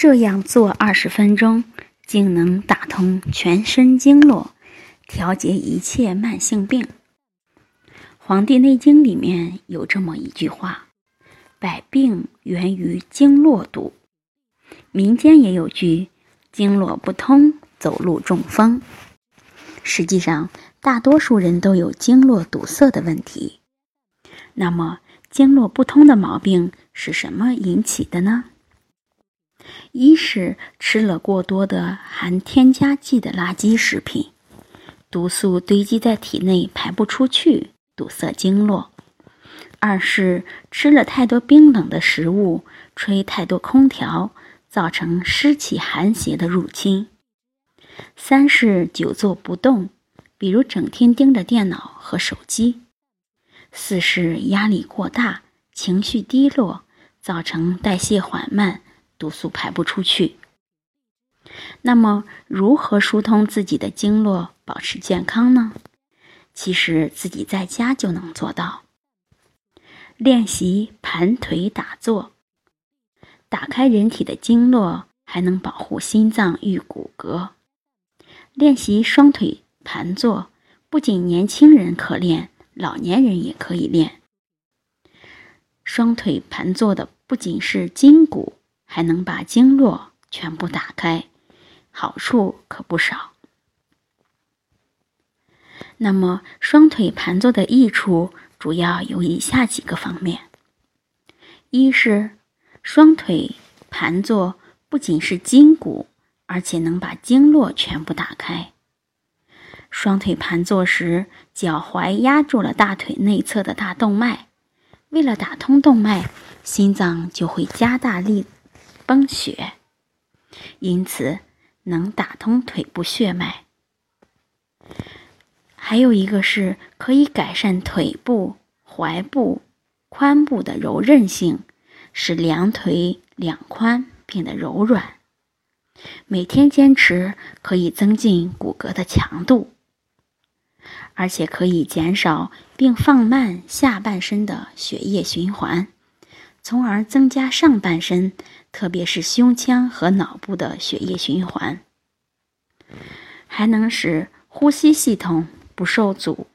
这样做二十分钟，竟能打通全身经络，调节一切慢性病。《黄帝内经》里面有这么一句话：“百病源于经络堵。”民间也有句：“经络不通，走路中风。”实际上，大多数人都有经络堵塞的问题。那么，经络不通的毛病是什么引起的呢？一是吃了过多的含添加剂的垃圾食品，毒素堆积在体内排不出去，堵塞经络；二是吃了太多冰冷的食物，吹太多空调，造成湿气寒邪的入侵；三是久坐不动，比如整天盯着电脑和手机；四是压力过大，情绪低落，造成代谢缓慢。毒素排不出去，那么如何疏通自己的经络，保持健康呢？其实自己在家就能做到。练习盘腿打坐，打开人体的经络，还能保护心脏与骨骼。练习双腿盘坐，不仅年轻人可练，老年人也可以练。双腿盘坐的不仅是筋骨。还能把经络全部打开，好处可不少。那么，双腿盘坐的益处主要有以下几个方面：一是双腿盘坐不仅是筋骨，而且能把经络全部打开。双腿盘坐时，脚踝压住了大腿内侧的大动脉，为了打通动脉，心脏就会加大力。崩血，因此能打通腿部血脉。还有一个是可以改善腿部、踝部、髋部的柔韧性，使两腿两髋变得柔软。每天坚持可以增进骨骼的强度，而且可以减少并放慢下半身的血液循环。从而增加上半身，特别是胸腔和脑部的血液循环，还能使呼吸系统不受阻，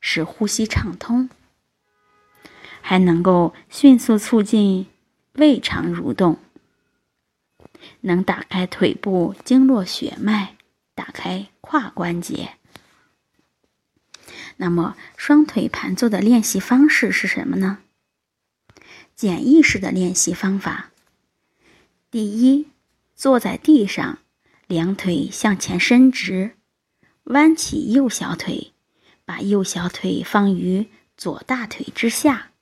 使呼吸畅通，还能够迅速促进胃肠蠕动，能打开腿部经络血脉，打开胯关节。那么，双腿盘坐的练习方式是什么呢？简易式的练习方法：第一，坐在地上，两腿向前伸直，弯起右小腿，把右小腿放于左大腿之下。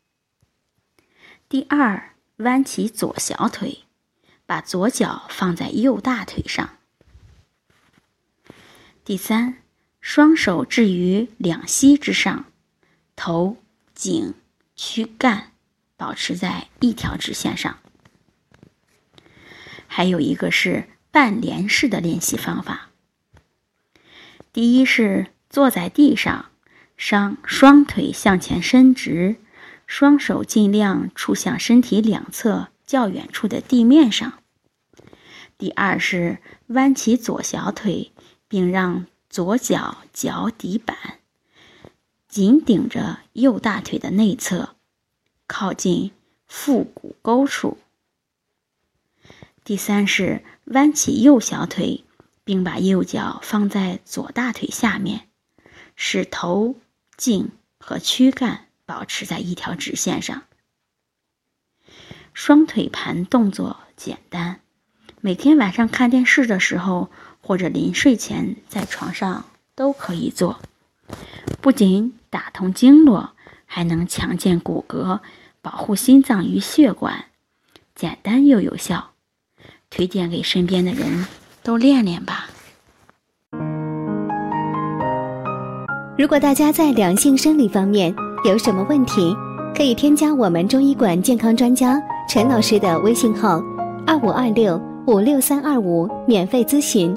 第二，弯起左小腿，把左脚放在右大腿上。第三，双手置于两膝之上，头、颈、躯干。保持在一条直线上。还有一个是半连式的练习方法。第一是坐在地上，双双腿向前伸直，双手尽量触向身体两侧较远处的地面上。第二是弯起左小腿，并让左脚脚底板紧顶着右大腿的内侧。靠近腹股沟处。第三是弯起右小腿，并把右脚放在左大腿下面，使头、颈和躯干保持在一条直线上。双腿盘动作简单，每天晚上看电视的时候或者临睡前在床上都可以做，不仅打通经络，还能强健骨骼。保护心脏与血管，简单又有效，推荐给身边的人都练练吧。如果大家在两性生理方面有什么问题，可以添加我们中医馆健康专家陈老师的微信号：二五二六五六三二五，免费咨询。